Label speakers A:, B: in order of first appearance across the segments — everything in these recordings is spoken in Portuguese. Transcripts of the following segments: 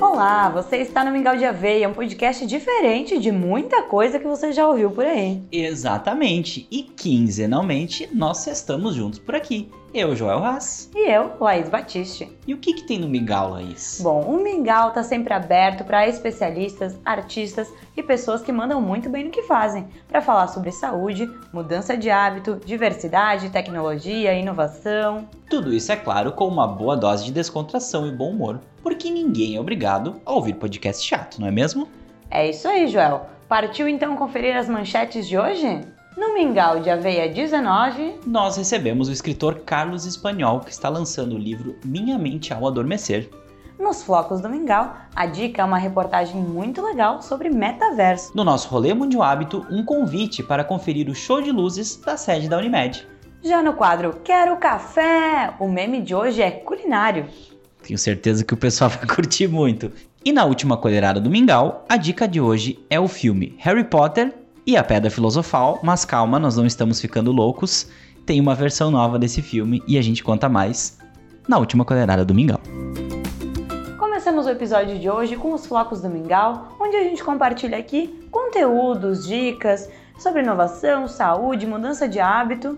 A: Olá, você está no Mingau de Aveia, um podcast diferente de muita coisa que você já ouviu por aí.
B: Exatamente. E quinzenalmente nós estamos juntos por aqui. Eu, Joel Haas.
A: E eu, Laís Batiste.
B: E o que, que tem no Mingau, Laís?
A: Bom, o Mingau está sempre aberto para especialistas, artistas e pessoas que mandam muito bem no que fazem, para falar sobre saúde, mudança de hábito, diversidade, tecnologia, inovação.
B: Tudo isso, é claro, com uma boa dose de descontração e bom humor, porque ninguém é obrigado a ouvir podcast chato, não é mesmo?
A: É isso aí, Joel. Partiu então conferir as manchetes de hoje? No Mingau de Aveia 19,
B: Nós recebemos o escritor Carlos Espanhol, que está lançando o livro Minha Mente ao Adormecer.
A: nos Flocos do Mingau, a dica é uma reportagem muito legal sobre metaverso.
B: No nosso Rolê Mundial Hábito, um convite para conferir o show de luzes da sede da Unimed.
A: Já no quadro Quero Café, o meme de hoje é culinário.
B: Tenho certeza que o pessoal vai curtir muito. E na última colherada do Mingau, a dica de hoje é o filme Harry Potter e a Pedra Filosofal, mas calma, nós não estamos ficando loucos. Tem uma versão nova desse filme e a gente conta mais na última colherada do Mingau.
A: Começamos o episódio de hoje com os Flocos do Mingau, onde a gente compartilha aqui conteúdos, dicas sobre inovação, saúde, mudança de hábito.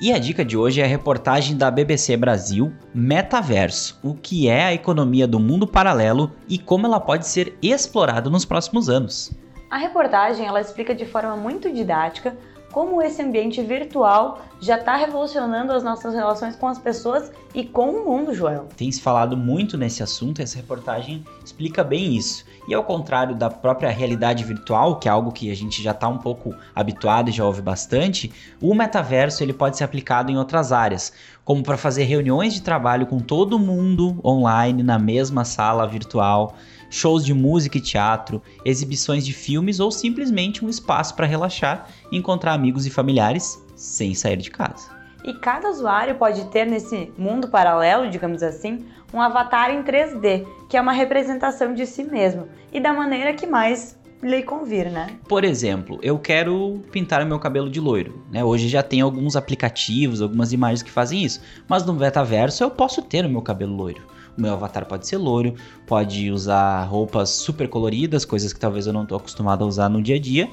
B: E a dica de hoje é a reportagem da BBC Brasil, Metaverso, o que é a economia do mundo paralelo e como ela pode ser explorada nos próximos anos.
A: A reportagem ela explica de forma muito didática como esse ambiente virtual já está revolucionando as nossas relações com as pessoas e com o mundo, Joel.
B: Tem se falado muito nesse assunto, essa reportagem explica bem isso. E ao contrário da própria realidade virtual, que é algo que a gente já está um pouco habituado e já ouve bastante, o metaverso ele pode ser aplicado em outras áreas, como para fazer reuniões de trabalho com todo mundo online na mesma sala virtual, shows de música e teatro, exibições de filmes ou simplesmente um espaço para relaxar e encontrar amigos e familiares sem sair de casa.
A: E cada usuário pode ter nesse mundo paralelo, digamos assim, um avatar em 3D, que é uma representação de si mesmo e da maneira que mais lhe convir, né?
B: Por exemplo, eu quero pintar o meu cabelo de loiro. Né? Hoje já tem alguns aplicativos, algumas imagens que fazem isso. Mas no metaverso eu posso ter o meu cabelo loiro. O meu avatar pode ser loiro, pode usar roupas super coloridas, coisas que talvez eu não estou acostumado a usar no dia a dia.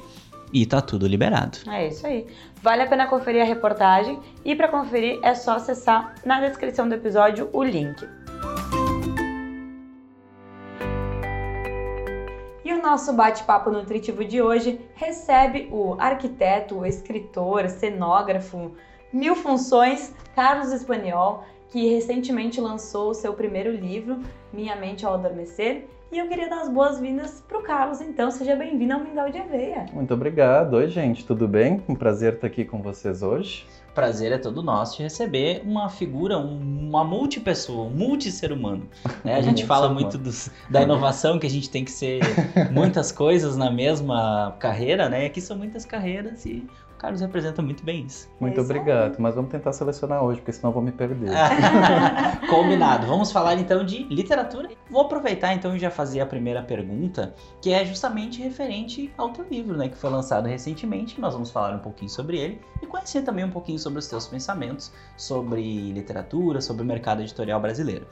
B: E tá tudo liberado.
A: É isso aí. Vale a pena conferir a reportagem e para conferir é só acessar na descrição do episódio o link. E o nosso bate-papo nutritivo de hoje recebe o arquiteto, o escritor, cenógrafo, mil funções, Carlos Espanhol, que recentemente lançou o seu primeiro livro, Minha Mente ao Adormecer. E eu queria dar as boas-vindas para o Carlos, então seja bem-vindo ao Mingau de Aveia.
C: Muito obrigado. Oi, gente, tudo bem? Um prazer estar aqui com vocês hoje.
B: Prazer é todo nosso de receber uma figura, um- uma multipessoa, um multi-ser humano. né? A gente fala muito dos- da inovação, que a gente tem que ser muitas coisas na mesma carreira, né? Aqui são muitas carreiras e Carlos representa muito bem isso.
C: Muito
A: aí.
C: obrigado. Mas vamos tentar selecionar hoje, porque senão eu vou me perder.
B: Combinado. Vamos falar então de literatura. Vou aproveitar então e já fazer a primeira pergunta, que é justamente referente ao teu livro, né, que foi lançado recentemente. Nós vamos falar um pouquinho sobre ele e conhecer também um pouquinho sobre os teus pensamentos sobre literatura, sobre o mercado editorial brasileiro.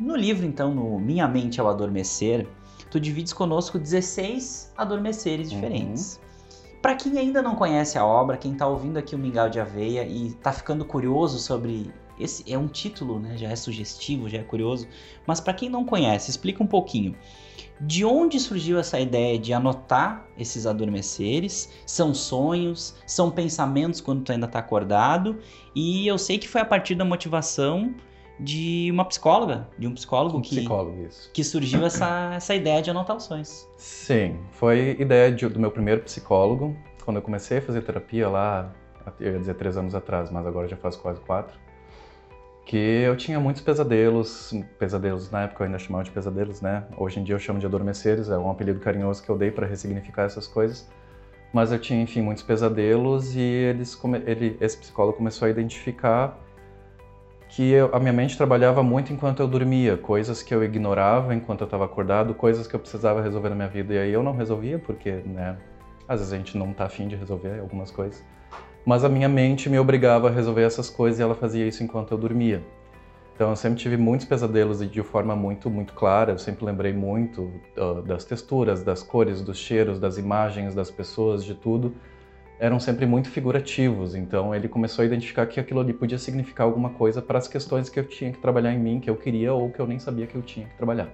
B: No livro então, no Minha Mente ao Adormecer, tu divides conosco 16 adormeceres
C: Uhum.
B: diferentes. Para quem ainda não conhece a obra, quem tá ouvindo aqui o Mingau de Aveia e tá ficando curioso sobre esse é um título, né? Já é sugestivo, já é curioso. Mas para quem não conhece, explica um pouquinho. De onde surgiu essa ideia de anotar esses adormeceres? São sonhos? São pensamentos quando tu ainda tá acordado? E eu sei que foi a partir da motivação de uma psicóloga, de um psicólogo
C: Um
B: que,
C: psicólogo,
B: que surgiu essa, essa ideia de anotar os sonhos.
C: Sim, foi ideia de- do meu primeiro psicólogo. Quando eu comecei a fazer terapia lá, eu ia dizer três anos atrás, mas agora já faz quase quatro. Que eu tinha muitos pesadelos, pesadelos na época eu ainda chamava de pesadelos, né? Hoje em dia eu chamo de adormeceres, é um apelido carinhoso que eu dei para ressignificar essas coisas. Mas eu tinha, enfim, muitos pesadelos e eles, ele, esse psicólogo começou a identificar que eu- a minha mente trabalhava muito enquanto eu dormia, coisas que eu ignorava enquanto eu estava acordado, coisas que eu precisava resolver na minha vida e aí eu não resolvia porque, né, às vezes a gente não tá afim de resolver algumas coisas. Mas a minha mente me obrigava a resolver essas coisas e ela fazia isso enquanto eu dormia. Então eu sempre tive muitos pesadelos e de forma muito, muito clara. Eu sempre lembrei muito uh, das texturas, das cores, dos cheiros, das imagens, das pessoas, de tudo. Eram sempre muito figurativos. Então ele começou a identificar que aquilo ali podia significar alguma coisa para as questões que eu tinha que trabalhar em mim, que eu queria ou que eu nem sabia que eu tinha que trabalhar.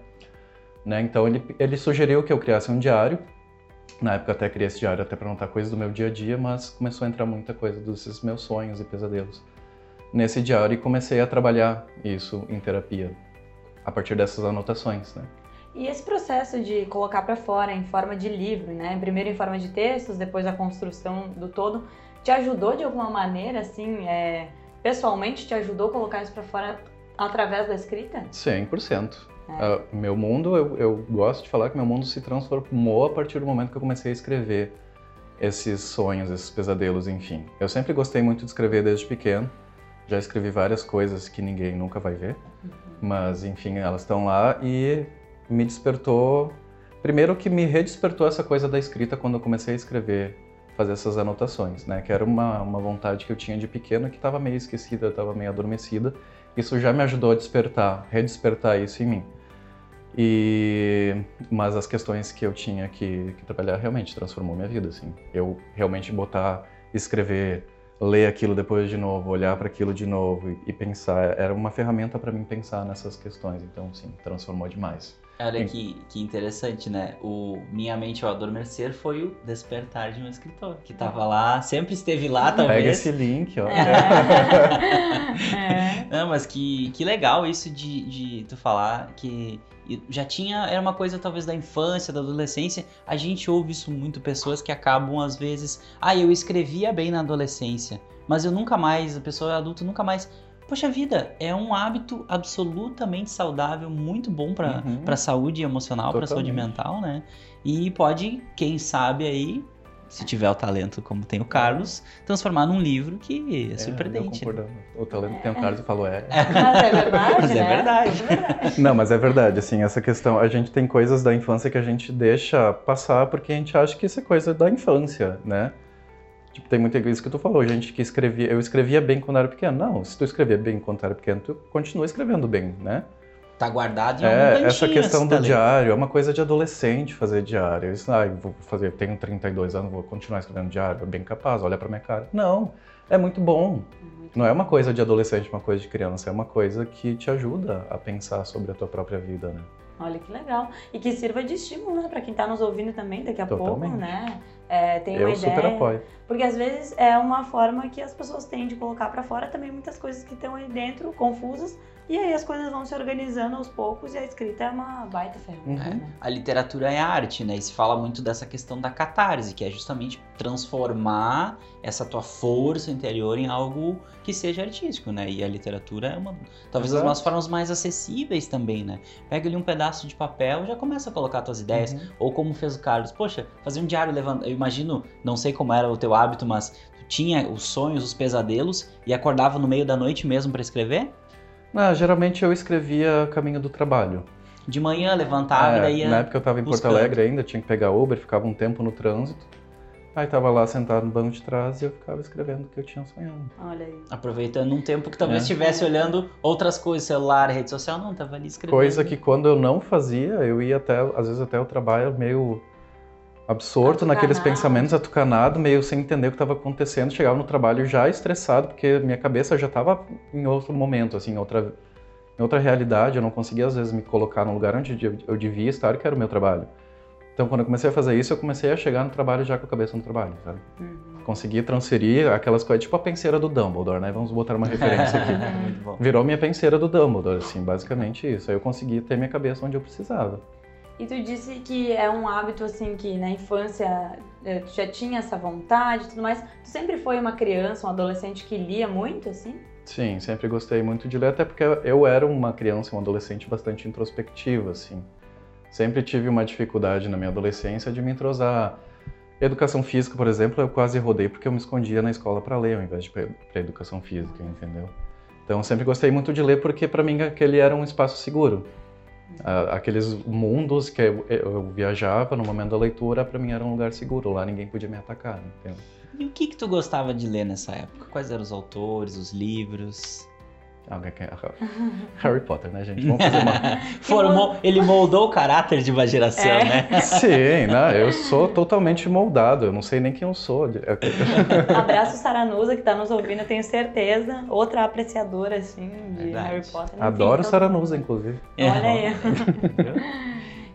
C: Né? Então ele, ele sugeriu que eu criasse um diário. Na época até criei esse diário até para anotar coisas do meu dia a dia, mas começou a entrar muita coisa dos meus sonhos e pesadelos nesse diário e comecei a trabalhar isso em terapia a partir dessas anotações, né?
A: E esse processo de colocar para fora em forma de livro, né? Primeiro em forma de textos, depois a construção do todo, te ajudou de alguma maneira, assim, é, pessoalmente te ajudou a colocar isso para fora através da escrita?
C: 100%. É. Uh, meu mundo, eu, eu gosto de falar que meu mundo se transformou a partir do momento que eu comecei a escrever esses sonhos, esses pesadelos, enfim. Eu sempre gostei muito de escrever desde pequeno. Já escrevi várias coisas que ninguém nunca vai ver, uhum. mas enfim, elas estão lá e me despertou. Primeiro que me redespertou essa coisa da escrita quando eu comecei a escrever, fazer essas anotações, né? Que era uma, uma vontade que eu tinha de pequeno que estava meio esquecida, estava meio adormecida. Isso já me ajudou a despertar, redespertar isso em mim. E mas as questões que eu tinha que, que trabalhar realmente transformou minha vida, assim. Eu realmente botar, escrever ler aquilo depois de novo, olhar para aquilo de novo e, e, pensar. Era uma ferramenta para mim pensar nessas questões. Então, sim, transformou demais.
B: Olha que, que interessante, né? O Minha Mente ao Adormecer foi o despertar de um escritor, que estava lá, sempre esteve lá, talvez.
C: Pega esse link, ó.
B: É. é. Não, mas que, que legal isso de, de tu falar que já tinha, era uma coisa talvez da infância, da adolescência. A gente ouve isso muito, pessoas que acabam às vezes, ah, eu escrevia bem na adolescência, mas eu nunca mais, a pessoa adulta nunca mais. Poxa vida, é um hábito absolutamente saudável, muito bom para uhum. a saúde emocional, para a saúde mental, né? E pode, quem sabe aí, se tiver o talento como tem o Carlos, transformar num livro que é, é surpreendente.
C: Né? O talento que tem o Carlos e falou é.
A: Mas é verdade.
B: Mas é
A: né?
B: verdade.
C: Não, mas é verdade, assim, essa questão, a gente tem coisas da infância que a gente deixa passar porque a gente acha que isso é coisa da infância, né? Tipo, tem muita isso que tu falou, gente que escrevia, eu escrevia bem quando era pequeno. Não, se tu escrevia bem quando era pequeno, tu continua escrevendo bem, né?
B: tá guardado em
C: é, algum Essa questão do diário é uma coisa de adolescente fazer diário. Isso, ah, vou fazer, tenho 32 anos, vou continuar escrevendo diário, é bem capaz, olha para minha cara. Não, é muito bom. Muito Não é uma coisa de adolescente, uma coisa de criança, é uma coisa que te ajuda a pensar sobre a tua própria vida, né?
A: Olha que legal. E que sirva de estímulo, né, para quem está nos ouvindo também daqui a Totalmente. pouco, né? É, tem uma
C: Eu
A: ideia.
C: super apoio.
A: Porque às vezes é uma forma que as pessoas têm de colocar para fora também muitas coisas que estão aí dentro, confusas, e aí as coisas vão se organizando aos poucos e a escrita é uma baita ferramenta.
B: Uhum. Né? A literatura é arte, né? E se fala muito dessa questão da catarse, que é justamente transformar essa tua força interior em algo que seja artístico, né? E a literatura é uma, talvez Exato. das formas mais acessíveis também, né? Pega ali um pedaço de papel, já começa a colocar tuas ideias, uhum. ou como fez o Carlos, poxa, fazer um diário levando, eu imagino, não sei como era o teu hábito, mas tu tinha os sonhos, os pesadelos e acordava no meio da noite mesmo para escrever?
C: Ah, geralmente eu escrevia caminho do trabalho.
B: De manhã levantava
C: é,
B: e daí ia
C: Na época eu estava em Porto Alegre ainda, tinha que pegar Uber, ficava um tempo no trânsito. Aí tava lá sentado no banco de trás e eu ficava escrevendo o que eu tinha sonhado.
A: Olha aí.
B: Aproveitando um tempo que talvez é. estivesse olhando outras coisas, celular, rede social, não, tava ali escrevendo.
C: Coisa que quando eu não fazia, eu ia até, às vezes até o trabalho meio absorto atucanado. naqueles pensamentos, atucanado, meio sem entender o que estava acontecendo. Chegava no trabalho já estressado, porque minha cabeça já estava em outro momento, assim, em outra, em outra realidade. Eu não conseguia, às vezes, me colocar no lugar onde eu devia estar, que era o meu trabalho. Então, quando eu comecei a fazer isso, eu comecei a chegar no trabalho já com a cabeça no trabalho, sabe? Uhum. Consegui transferir aquelas coisas, tipo a penseira do Dumbledore, né? Vamos botar uma referência aqui. Virou minha penseira do Dumbledore, assim, basicamente isso. Aí eu consegui ter minha cabeça onde eu precisava.
A: E tu disse que é um hábito assim que na infância eh, tu já tinha essa vontade tudo mais. Tu sempre foi uma criança, um adolescente que lia muito, assim?
C: Sim, sempre gostei muito de ler, até porque eu era uma criança, um adolescente bastante introspectivo, assim. Sempre tive uma dificuldade na minha adolescência de me entrosar. Educação física, por exemplo, eu quase rodei porque eu me escondia na escola para ler ao invés de para educação física, entendeu? Então, sempre gostei muito de ler porque para mim aquele era um espaço seguro aqueles mundos que eu, eu, viajava no momento da leitura, para mim era um lugar seguro, lá ninguém podia me atacar, entendeu?
B: E o que que tu gostava de ler nessa época? Quais eram os autores, os livros?
C: Alguém quer- Harry Potter, né, gente? Vamos fazer uma.
B: Formou, ele moldou o caráter de uma geração,
A: É.
B: né?
C: Sim, né? Eu sou totalmente moldado. Eu não sei nem quem eu sou.
A: Abraço Saranusa que tá nos ouvindo, eu tenho certeza. Outra apreciadora, assim, de
B: Verdade.
A: Harry Potter.
C: Adoro
A: todo
C: Saranusa, inclusive.
A: Olha aí.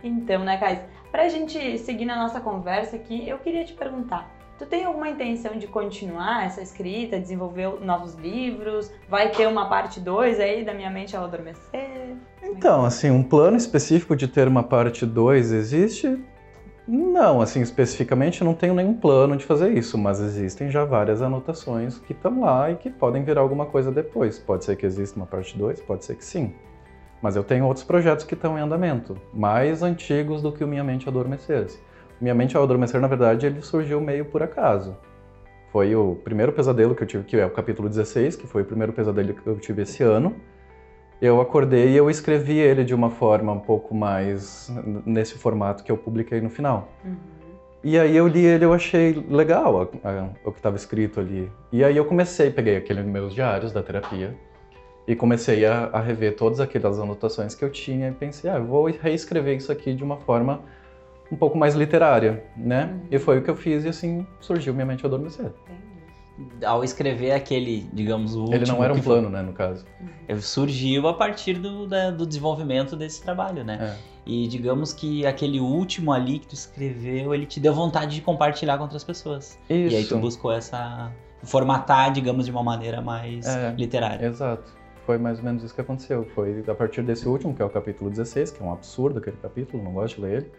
A: Então, né, Cais? Pra gente seguir na nossa conversa aqui, eu queria te perguntar. Tu tem alguma intenção de continuar essa escrita, desenvolver novos livros? Vai ter uma parte 2 aí da Minha Mente ao Adormecer?
C: Então, assim, um plano específico de ter uma parte 2 existe? Não, assim, especificamente não tenho nenhum plano de fazer isso, mas existem já várias anotações que estão lá e que podem virar alguma coisa depois. Pode ser que exista uma parte 2, pode ser que sim. Mas eu tenho outros projetos que estão em andamento, mais antigos do que o Minha Mente Adormecer. Minha Mente ao Adormecer, na verdade, ele surgiu meio por acaso. Foi o primeiro pesadelo que eu tive, que é o capítulo 16, que foi o primeiro pesadelo que eu tive esse ano. Eu acordei e eu escrevi ele de uma forma um pouco mais nesse formato que eu publiquei no final.
A: Uhum.
C: E aí eu li ele, eu achei legal a- a- o que estava escrito ali. E aí eu comecei, peguei aqueles meus diários da terapia e comecei a, a rever todas aquelas anotações que eu tinha e pensei, ah, eu vou reescrever isso aqui de uma forma um pouco mais literária, né?
A: Uhum.
C: E foi o que eu fiz e assim surgiu Minha Mente Adormecer.
A: Entendi.
B: Ao escrever aquele, digamos, o último.
C: Ele não era um plano, né, no caso.
B: surgiu a partir do, da- do desenvolvimento desse trabalho, né?
C: É.
B: E digamos que aquele último ali que tu escreveu, ele te deu vontade de compartilhar com outras pessoas.
C: Isso.
B: E aí tu buscou essa. formatar, digamos, de uma maneira mais
C: É.
B: literária.
C: Exato. Foi mais ou menos isso que aconteceu. Foi a partir desse último, que é o capítulo 16, que é um absurdo aquele capítulo, não gosto de ler ele.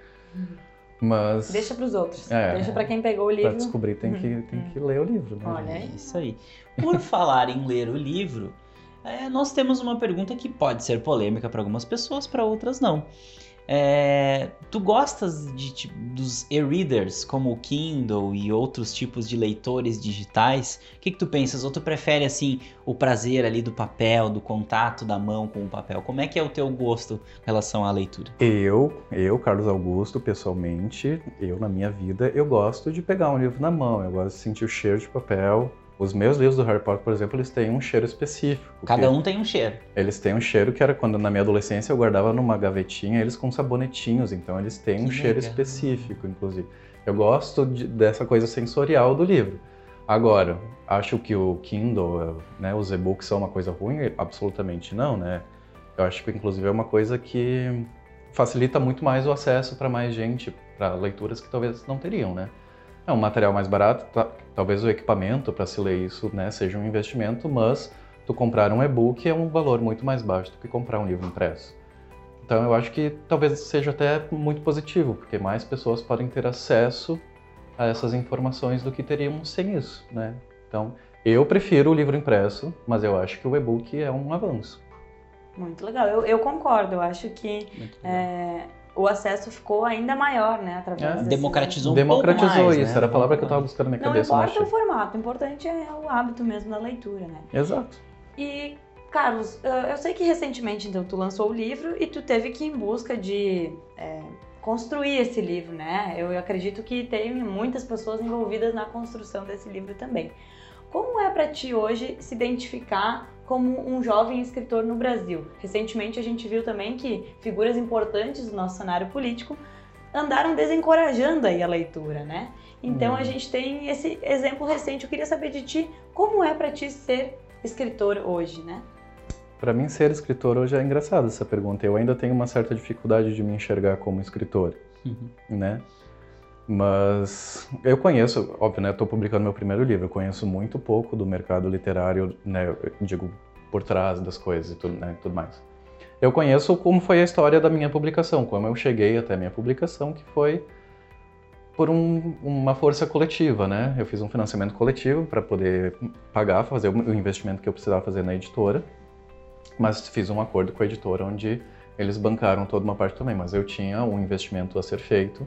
C: Mas
A: Deixa pros outros.
C: É.
A: Deixa pra quem pegou o
C: para
A: livro.
C: descobrir tem que, tem que ler o livro. Né,
A: Olha aí.
B: É isso aí. Por falar em ler o livro, é, nós temos uma pergunta que pode ser polêmica para algumas pessoas, para outras não. É, tu gostas de, tipo, dos e-readers, como o Kindle e outros tipos de leitores digitais? O que, que tu pensas? Ou tu prefere, assim, o prazer ali do papel, do contato da mão com o papel? Como é que é o teu gosto em relação à leitura?
C: Eu, eu, Carlos Augusto, pessoalmente, eu na minha vida, eu gosto de pegar um livro na mão, eu gosto de sentir o cheiro de papel. Os meus livros do Harry Potter, por exemplo, eles têm um cheiro específico.
B: Cada um tem um cheiro.
C: Eles têm um cheiro que era quando na minha adolescência eu guardava numa gavetinha eles com sabonetinhos, então eles têm um
B: Que
C: cheiro
B: legal.
C: específico, inclusive. Eu gosto de- dessa coisa sensorial do livro. Agora, acho que o Kindle, né, os e-books são uma coisa ruim? Absolutamente não, né? Eu acho que inclusive é uma coisa que facilita muito mais o acesso para mais gente, para leituras que talvez não teriam, né? É um material mais barato, tá- talvez o equipamento para se ler isso, né, seja um investimento, mas tu comprar um e-book é um valor muito mais baixo do que comprar um livro impresso. Então eu acho que talvez seja até muito positivo, porque mais pessoas podem ter acesso a essas informações do que teriam sem isso, né? Então eu prefiro o livro impresso, mas eu acho que o e-book é um avanço.
A: Muito legal. Eu, eu concordo. Eu acho que é, o acesso ficou ainda maior, né? Através
C: É.
A: desse-
B: Democratizou um
C: Democratizou
B: pouco mais,
C: isso,
B: né?
C: era a palavra que eu estava buscando na minha
A: Não
C: cabeça. mas
A: importa o formato, o importante é o hábito mesmo da leitura, né?
C: Exato.
A: E, Carlos, eu sei que recentemente então, tu lançou o livro e tu teve que ir em busca de é, construir esse livro, né? Eu acredito que tem muitas pessoas envolvidas na construção desse livro também. Como é para ti hoje se identificar como um jovem escritor no Brasil? Recentemente a gente viu também que figuras importantes do nosso cenário político andaram desencorajando aí a leitura, né? Então
C: Hum.
A: a gente tem esse exemplo recente. Eu queria saber de ti como é para ti ser escritor hoje, né?
C: Para mim, ser escritor hoje é engraçado essa pergunta. Eu ainda tenho uma certa dificuldade de me enxergar como escritor,
B: Uhum.
C: né? Mas eu conheço, óbvio, né? Estou publicando meu primeiro livro. Eu conheço muito pouco do mercado literário, né? Digo, por trás das coisas e tudo, né? tudo mais. Eu conheço como foi a história da minha publicação, como eu cheguei até a minha publicação, que foi por um- uma força coletiva, né? Eu fiz um financiamento coletivo para poder pagar, fazer o investimento que eu precisava fazer na editora, mas fiz um acordo com a editora onde eles bancaram toda uma parte também, mas eu tinha um investimento a ser feito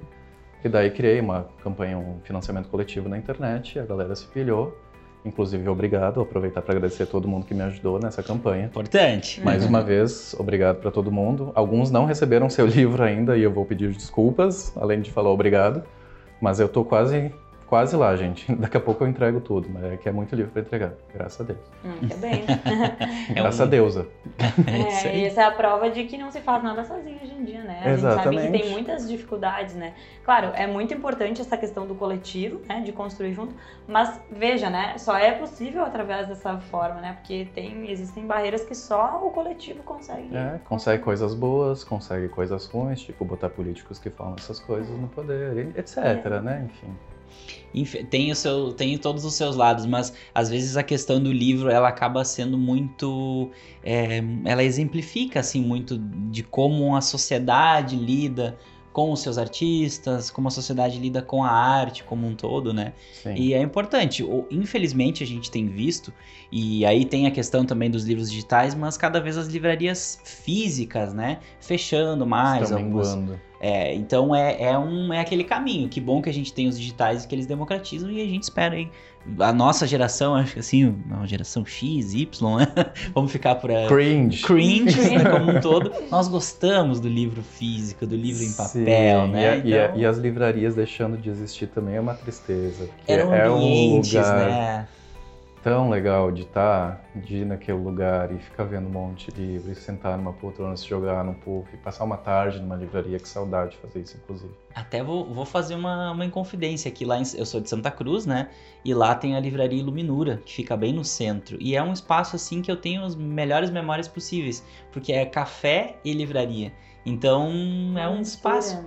C: e daí criei uma campanha, um financiamento coletivo na internet, a galera se pilhou, inclusive obrigado, vou aproveitar para agradecer a todo mundo que me ajudou nessa campanha.
B: Importante.
C: Mais uma vez, obrigado para todo mundo. Alguns não receberam seu livro ainda e eu vou pedir desculpas, além de falar obrigado. Mas eu tô quase quase lá, gente. Daqui a pouco eu entrego tudo, mas é que é muito livro para entregar, graças a Deus.
A: Hum, que bem.
B: É
C: graças
B: um-
C: a deusa.
B: É
A: É, e essa é a prova de que não se faz nada sozinho hoje em dia, né? A gente sabe que
C: Exatamente.
A: tem muitas dificuldades, né? Claro, é muito importante essa questão do coletivo, né? De construir junto, mas veja, né? Só é possível através dessa forma, né? Porque tem, existem barreiras que só o coletivo consegue.
C: É, consegue coisas boas, consegue coisas ruins, tipo botar políticos que falam essas coisas no poder, etc,
A: É.
C: né? Enfim.
B: Tem, o seu, tem todos os seus lados, mas às vezes a questão do livro ela acaba sendo muito. é, ela exemplifica assim muito de como a sociedade lida com os seus artistas, como a sociedade lida com a arte como um todo, né?
C: Sim.
B: E é importante. Infelizmente a gente tem visto, e aí tem a questão também dos livros digitais, mas cada vez as livrarias físicas, né? Fechando mais.
C: Estão
B: algumas-
C: minguando.
B: É, então é, é, um, é aquele caminho. Que bom que a gente tem os digitais e que eles democratizam e a gente espera aí. A nossa geração, acho que assim, uma geração X, Y, né? Vamos ficar por aí.
C: Cringe.
B: Cringe, né, como um todo. Nós gostamos do livro físico, do livro em papel,
C: Sim,
B: né?
C: E, a- e
B: Então,
C: e as livrarias deixando de existir também é uma tristeza.
B: Eram
C: é um
B: ambientes,
C: lugar
B: né?
C: Tão legal de estar, de ir naquele lugar e ficar vendo um monte de livro, e sentar numa poltrona, se jogar num puff, e passar uma tarde numa livraria. Que saudade de fazer isso, inclusive.
B: Até vou, vou fazer uma, uma inconfidência aqui. Lá em- eu sou de Santa Cruz, né? E lá tem a livraria Iluminura, que fica bem no centro. E é um espaço assim que eu tenho as melhores memórias possíveis, porque é café e livraria. Então é um espaço.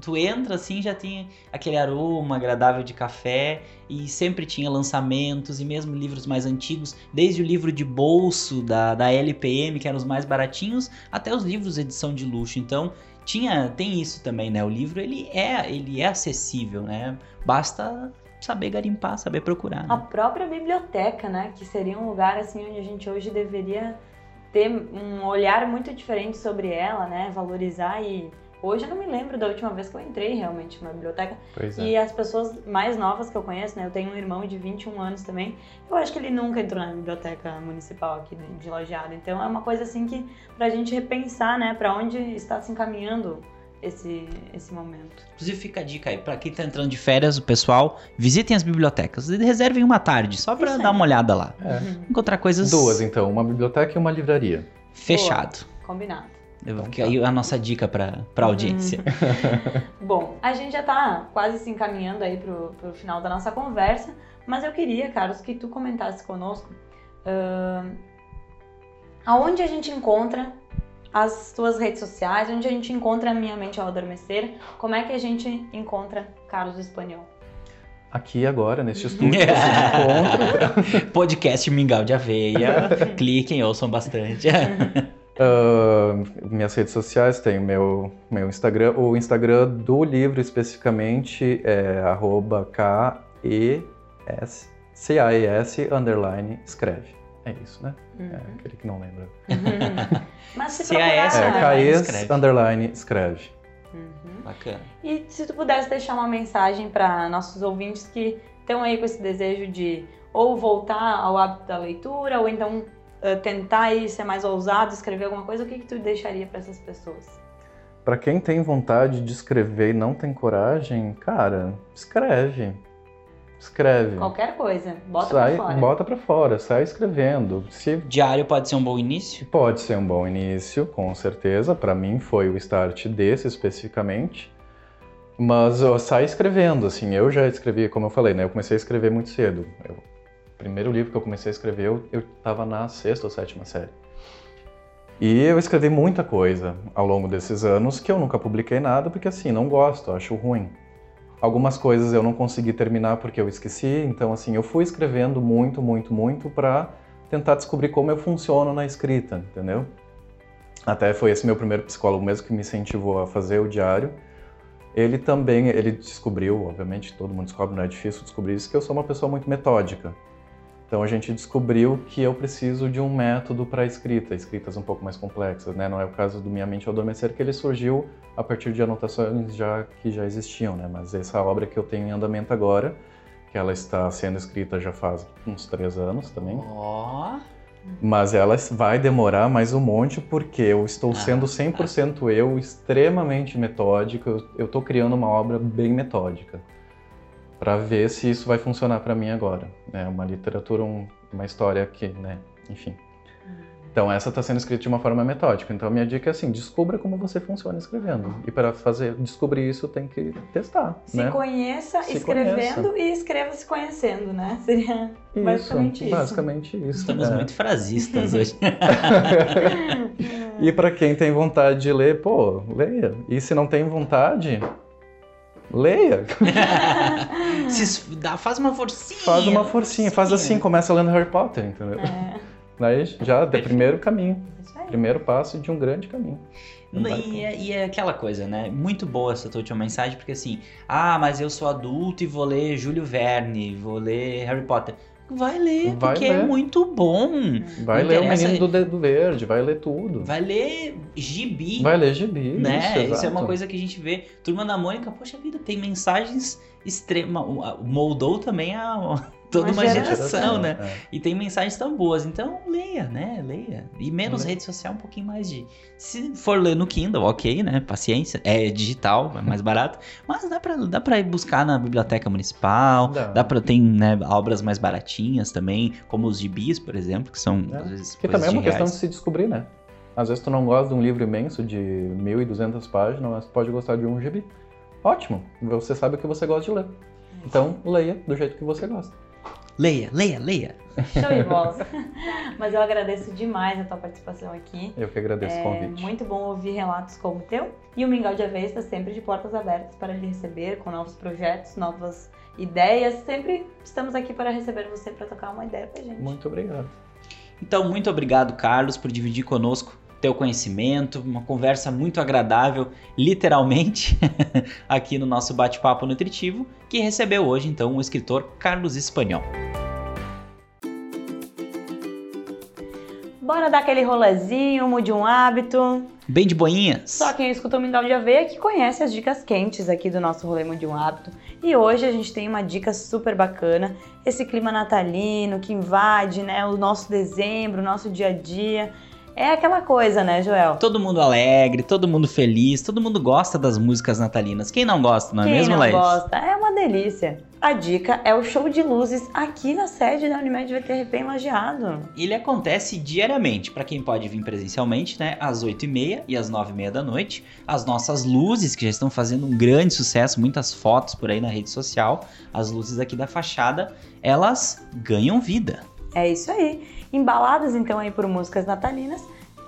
B: Tu entra assim, já tem aquele aroma agradável de café e sempre tinha lançamentos e mesmo livros mais antigos, desde o livro de bolso da, da LPM, que eram os mais baratinhos, até os livros edição de luxo. Então tinha tem isso também, né? O livro ele é ele é acessível, né? Basta saber garimpar, saber procurar.
A: A
B: Né?
A: própria biblioteca, né? Que seria um lugar assim onde a gente hoje deveria ter um olhar muito diferente sobre ela, né? Valorizar e hoje eu não me lembro da última vez que eu entrei realmente numa biblioteca.
C: Pois é.
A: E as pessoas mais novas que eu conheço, né? Eu tenho um irmão de 21 anos também. Eu acho que ele nunca entrou na biblioteca municipal aqui de, Lajeado. Então é uma coisa assim que pra gente repensar, né? Pra onde está se encaminhando esse, esse momento.
B: Inclusive fica a dica aí, pra quem tá entrando de férias, o pessoal, visitem as bibliotecas e reservem uma tarde, só
A: aí.
B: dar uma olhada lá.
C: É.
A: Uhum.
B: Encontrar coisas
C: Duas, então. Uma biblioteca e uma livraria.
B: fechado.
A: Combinado.
B: Eu,
C: Então
B: que
C: tá.
B: aí a nossa dica pra, pra
A: Uhum.
B: audiência.
A: Bom, a gente já tá quase se encaminhando aí pro, pro final da nossa conversa, mas eu queria, Carlos, que tu comentasse conosco ahn, aonde a gente encontra as tuas redes sociais, onde a gente encontra a Minha Mente ao Adormecer, como é que a gente encontra Carlos Espanhol?
C: Aqui agora, neste estúdio, você encontra.
B: Podcast Mingau de Aveia. Cliquem, ouçam bastante.
C: Ah, minhas redes sociais tem meu, meu Instagram. O Instagram do livro especificamente é arroba K-E-S C-A-E-S underline escreve. É isso, né? É
A: Uhum.
C: aquele que não lembra.
A: Mas se
B: CAS,
A: procurar...
C: É,
B: escreve.
C: underline escreve.
A: Uhum.
B: Bacana.
A: E se tu pudesse deixar uma mensagem para nossos ouvintes que estão aí com esse desejo de ou voltar ao hábito da leitura, ou então eh, tentar ser mais ousado, escrever alguma coisa, o que, que tu deixaria para essas pessoas?
C: Pra quem tem vontade de escrever e não tem coragem, cara, escreve. Escreve.
A: Qualquer coisa, bota
C: sai,
A: pra fora.
C: Bota pra fora, sai escrevendo. Se
B: Diário pode ser um bom início.
C: Pode ser um bom início, com certeza. Para mim foi o start desse especificamente. Mas eu saí escrevendo, assim. Eu já escrevi, como eu falei, né? Eu comecei a escrever muito cedo. Eu- o primeiro livro que eu comecei a escrever, eu, eu tava na sexta ou sétima série. E eu escrevi muita coisa ao longo desses anos que eu nunca publiquei nada, porque assim, não gosto, acho ruim. Algumas coisas eu não consegui terminar porque eu esqueci, então assim, eu fui escrevendo muito, muito, muito para tentar descobrir como eu funciono na escrita, entendeu? Até foi esse meu primeiro psicólogo mesmo que me incentivou a fazer o diário. Ele também, ele descobriu, obviamente todo mundo descobre, não é difícil descobrir isso, que eu sou uma pessoa muito metódica. Então a gente descobriu que eu preciso de um método para escrita, escritas um pouco mais complexas, né? Não é o caso do Minha Mente ao Adormecer, que ele surgiu a partir de anotações já que já existiam, né? Mas essa obra que eu tenho em andamento agora, que ela está sendo escrita já faz uns três anos também,
B: Ó.
C: mas ela vai demorar mais um monte porque eu estou
B: Ah,
C: sendo 100% eu, extremamente metódico, eu estou criando uma obra bem metódica. Para ver se isso vai funcionar para mim agora. É uma literatura, um, uma história que, né, enfim. Então essa está sendo escrita de uma forma metódica. Então a minha dica é assim, descubra como você funciona escrevendo. E para fazer descobrir isso tem que testar,
A: Se
C: né?
A: conheça
C: Se
A: escrevendo e escreva se conhecendo, né? Seria basicamente isso.
C: Basicamente isso.
B: Estamos
C: é.
B: muito frasistas hoje.
C: E para quem tem vontade de ler, pô, leia. E se não tem vontade, leia.
B: Se dá- faz uma forcinha.
C: Faz uma forcinha, faz assim, começa lendo Harry Potter, entendeu?
A: É,
C: Daí já dê primeiro caminho,
A: aí.
C: primeiro passo de um grande caminho.
B: E é, e é aquela coisa, né? Muito boa essa tua última mensagem, porque assim, ah, mas eu sou adulto e vou ler Júlio Verne, vou ler Harry Potter. Vai ler,
C: Vai
B: porque é
C: ler.
B: muito bom.
C: Vai ler o Menino do Dedo Verde, vai ler tudo.
B: Vai ler gibi.
C: Vai ler gibi.
B: né? Isso, é
C: exato.
B: uma coisa que a gente vê. Turma da Mônica, poxa vida, tem mensagens extremas. Moldou também a, toda
A: Uma
B: uma
A: geração.
B: geração, né?
C: É.
B: E tem mensagens tão boas. Então, leia, né? Leia. E menos
C: Leia.
B: rede social, um pouquinho mais de. Se for ler no Kindle, ok, né? Paciência. É digital, é mais barato. Mas dá pra, dá pra ir buscar na biblioteca municipal.
C: Dá.
B: Dá pra. Tem né, obras mais baratinhas também, como os gibis, por exemplo, que são
C: É.
B: às vezes.
C: Que também é uma
B: de
C: questão de se descobrir, né? Às vezes tu não gosta de um livro imenso de 1.200 páginas, mas pode gostar de um gibi. Ótimo, você sabe o que você gosta de ler. Então, leia do jeito que você gosta.
B: Leia, leia, leia.
A: Show de bola. Mas eu agradeço demais a tua participação aqui.
C: Eu que agradeço o
A: É
C: convite.
A: muito bom ouvir relatos como o teu. E o Mingau de Aveia está sempre de portas abertas para lhe receber com novos projetos, novas ideias. Sempre estamos aqui para receber você para tocar uma ideia pra gente.
C: Muito obrigado.
B: Então, muito obrigado, Carlos, por dividir conosco teu conhecimento, uma conversa muito agradável, literalmente, aqui no nosso bate-papo nutritivo, que recebeu hoje, então, o escritor Carlos Espanhol.
A: Bora dar aquele rolezinho, mude um hábito.
B: Bem de boinhas?
A: Só quem escuta o Mingau de Aveia que conhece as dicas quentes aqui do nosso rolê Mude um Hábito. E hoje a gente tem uma dica super bacana, esse clima natalino que invade né, o nosso dezembro, o nosso dia a dia. É aquela coisa, né, Joel?
B: Todo mundo alegre, todo mundo feliz, todo mundo gosta das músicas natalinas. Quem não gosta, não é
A: Quem
B: mesmo,
A: não
B: Laís?
A: gosta, é uma delícia. A dica é o show de luzes aqui na sede da Unimed VTRP em Lajeado.
B: Ele acontece diariamente, para quem pode vir presencialmente, né? Às 8h30 e às 9h30 da noite. As nossas luzes, que já estão fazendo um grande sucesso, muitas fotos por aí na rede social. As luzes aqui da fachada, elas ganham vida.
A: É isso aí. Embaladas então aí por músicas natalinas,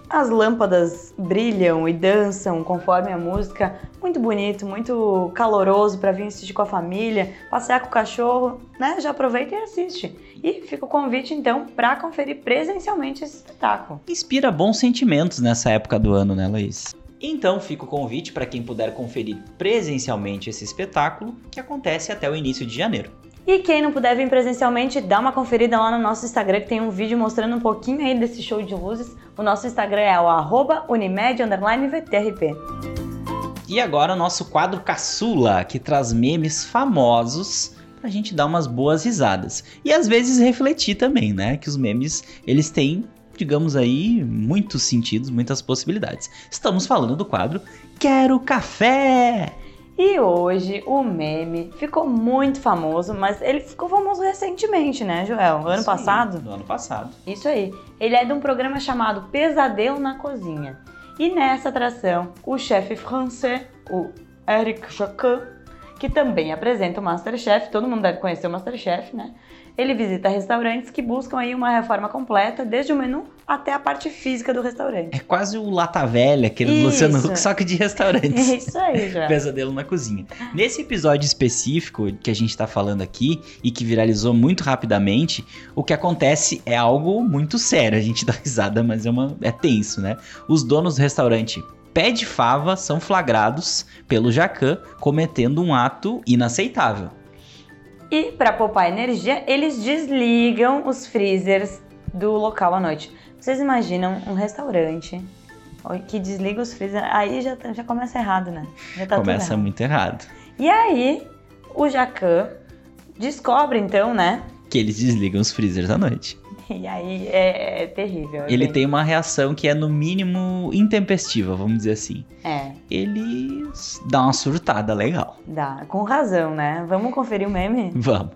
A: as lâmpadas brilham e dançam conforme a música. Muito bonito, muito caloroso para vir assistir com a família, passear com o cachorro, né? Já aproveita e assiste. E fica o convite então para conferir presencialmente esse espetáculo.
B: Inspira bons sentimentos nessa época do ano, né, Laís? Então fica o convite para quem puder conferir presencialmente esse espetáculo, que acontece até o início de janeiro.
A: E quem não puder vir presencialmente, dá uma conferida lá no nosso Instagram, que tem um vídeo mostrando um pouquinho aí desse show de luzes. O nosso Instagram é o arroba Unimed underline VTRP.
B: E agora o nosso quadro caçula, que traz memes famosos pra gente dar umas boas risadas. E às vezes refletir também, né? Que os memes, eles têm, digamos aí, muitos sentidos, muitas possibilidades. Estamos falando do quadro Quero Café!
A: E hoje o meme ficou muito famoso, mas ele ficou famoso recentemente, né, Joel? Ano
B: Isso
A: passado?
B: No ano passado.
A: Isso aí. Ele é de um programa chamado Pesadelo na Cozinha. E nessa atração, o chefe francês, o Eric Jacquet, que também apresenta o Masterchef, todo mundo deve conhecer o Masterchef, né? Ele visita restaurantes que buscam aí uma reforma completa, desde o menu até a parte física do restaurante.
B: É quase o Lata Velha, aquele
A: Isso.
B: Luciano Huck, só que de restaurantes.
A: É isso aí, Joel.
B: Pesadelo na cozinha. Nesse episódio específico que a gente tá falando aqui e que viralizou muito rapidamente, o que acontece é algo muito sério. A gente dá risada, mas é, uma, é tenso, né? Os donos do restaurante Pé de Fava são flagrados pelo Jacan cometendo um ato inaceitável.
A: E para poupar energia, eles desligam os freezers do local à noite. Vocês imaginam um restaurante que desliga os freezers? Aí já, já começa errado, né? Já tá
B: Começa
A: errado.
B: muito errado.
A: E aí, o Jacan descobre então, né?
B: Que eles desligam os freezers à noite.
A: E aí é, é terrível.
B: Ele
A: gente.
B: tem uma reação que é, no mínimo, intempestiva, vamos dizer assim.
A: É,
B: Ele dá uma surtada legal.
A: dá. Com razão, né? Vamos conferir o meme?
B: Vamos.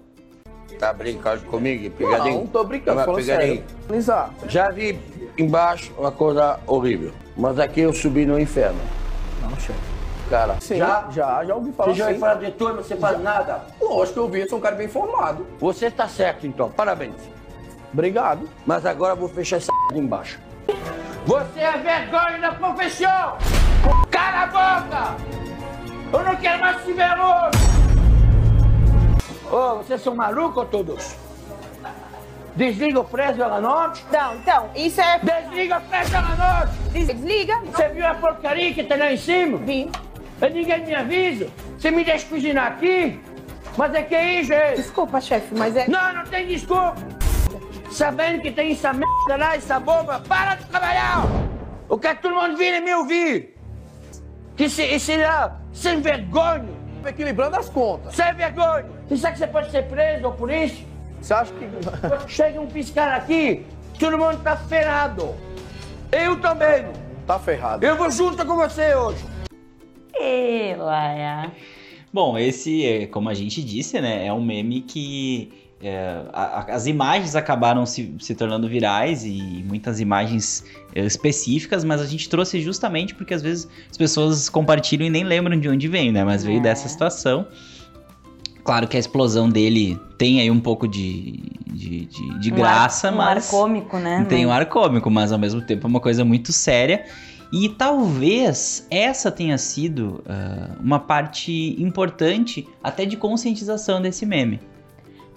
D: Tá brincando comigo, pegadinho?
E: Não, tô brincando,
D: Mas
E: falando sério. Lisa,
D: Já vi embaixo uma coisa horrível, mas aqui eu subi no inferno.
E: não, chefe.
D: Cara,
E: Sim,
D: já?
E: já, já, ouvi falar
D: Você já
E: assim.
D: ouviu falar de turma, você faz nada?
E: Lógico que eu vi, eu sou um cara bem informado.
D: Você tá certo então, parabéns.
E: Obrigado.
D: Mas agora eu vou fechar essa de embaixo. Você é vergonha da profissão! Cala a boca! Eu não quero mais te ver hoje! Ô, vocês são malucos todos? Desliga o preço pela noite!
F: Então, então, isso é.
D: Desliga o preço pela noite!
F: Desliga.
D: Você viu a porcaria que tá lá em cima?
F: Vim.
D: E ninguém me avisa. Você me deixa cozinhar aqui? Mas é que é isso, gente?
F: Desculpa, chefe, mas é.
D: Não, não tem desculpa. Sabendo que tem essa merda lá, essa bomba, para de trabalhar. Eu quero que todo mundo vir e me ouvir. Que esse, esse lá, sem vergonha,
E: Equilibrando as contas.
D: sem vergonha. Você sabe que você pode ser preso ou por isso?
E: Você acha que.
D: Chega um fiscal aqui, todo mundo tá ferrado. Eu também.
E: tá ferrado.
D: Eu vou junto com você hoje.
A: E Laia.
B: Bom, esse, é, como a gente disse, né, é um meme que é, a- as imagens acabaram se, se tornando virais e muitas imagens é, específicas, mas a gente trouxe justamente porque às vezes as pessoas compartilham e nem lembram de onde veio, né? Mas veio
A: É.
B: dessa situação. Claro que a explosão dele tem aí um pouco de, de, de- de
A: Um
B: graça,
A: ar, um
B: mas.
A: ar cômico, né?
B: Tem um ar cômico, mas ao mesmo tempo é uma coisa muito séria. E talvez essa tenha sido ah, uma parte importante até de conscientização desse meme.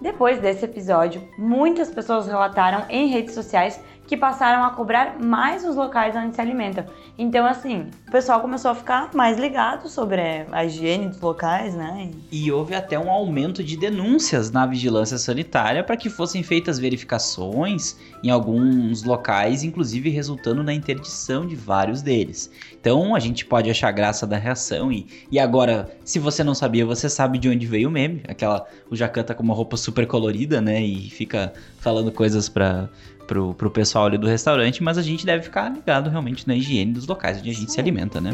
A: Depois desse episódio, muitas pessoas relataram em redes sociais que passaram a cobrar mais os locais onde se alimentam. Então, assim, o pessoal começou a ficar mais ligado sobre a higiene dos locais, né?
B: E houve até um aumento de denúncias na vigilância sanitária para que fossem feitas verificações em alguns locais, inclusive resultando na interdição de vários deles. Então a gente pode achar graça da reação e, e agora, se você não sabia, você sabe de onde veio o meme. Aquela, o Jacan tá com uma roupa super colorida, né? E fica falando coisas para Pro, pro pessoal ali do restaurante, mas a gente deve ficar ligado realmente na higiene dos locais onde a gente se alimenta, né?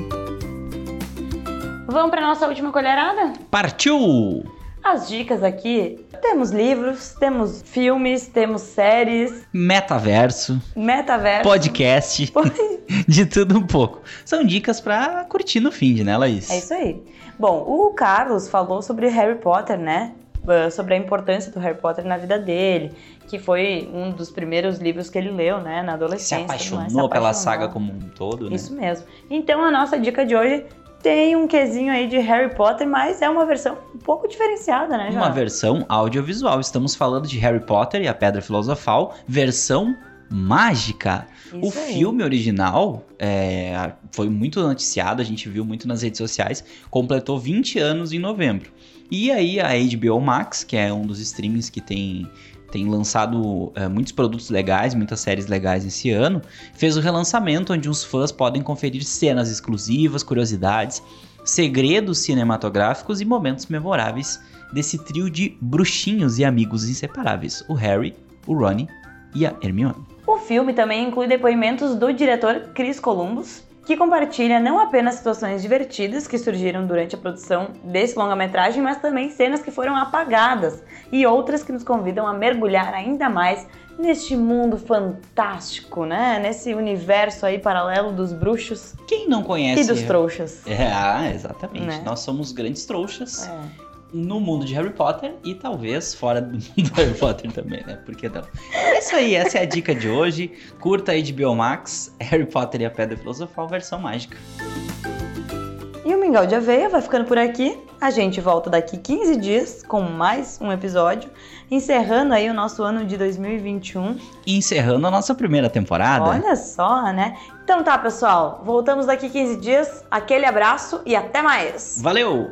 A: Vamos para nossa última colherada?
B: Partiu!
A: As dicas aqui: temos livros, temos filmes, temos séries,
B: Metaverso,
A: metaverso.
B: podcast, de tudo um pouco. São dicas pra curtir no fim, né, Laís?
A: É isso aí. Bom, o Carlos falou sobre Harry Potter, né? Uh, Sobre a importância do Harry Potter na vida dele, que foi um dos primeiros livros que ele leu, né, na
B: Se
A: adolescência. e tudo
B: apaixonou
A: mais, se
B: pela
A: apaixonou.
B: saga como um todo, né?
A: Isso mesmo. Então a nossa dica de hoje tem um quesinho aí de Harry Potter, mas é uma versão um pouco diferenciada, né,
B: Uma
A: João?
B: versão audiovisual. Estamos falando de Harry Potter e a Pedra Filosofal, versão mágica. o
A: Isso aí.
B: filme original é, foi muito noticiado, a gente viu muito nas redes sociais, completou 20 anos em novembro. E aí a HBO Max, que é um dos streamings que tem, tem lançado é, muitos produtos legais, muitas séries legais esse ano, fez o relançamento onde os fãs podem conferir cenas exclusivas, curiosidades, segredos cinematográficos e momentos memoráveis desse trio de bruxinhos e amigos inseparáveis, o Harry, o Ronnie e a Hermione.
A: O filme também inclui depoimentos do diretor Chris Columbus, que compartilha não apenas situações divertidas que surgiram durante a produção desse longa-metragem, mas também cenas que foram apagadas e outras que nos convidam a mergulhar ainda mais neste mundo fantástico, né? Nesse universo aí paralelo dos bruxos
B: Quem não conhece
A: e dos trouxas.
B: É, ah, exatamente.
A: Né?
B: Nós somos grandes trouxas
A: É.
B: no mundo de Harry Potter e talvez fora do mundo do Harry Potter também, né? Por que não? É isso aí, essa é a dica de hoje. Curta aí de Biomax, Harry Potter e a Pedra Filosofal, versão mágica.
A: E o Mingau de Aveia vai ficando por aqui. A gente volta daqui 15 dias com mais um episódio, encerrando aí o nosso ano de 2021.
B: E encerrando a nossa primeira temporada.
A: Olha só, né? Então tá, pessoal, voltamos daqui 15 dias. Aquele abraço e até mais.
B: Valeu!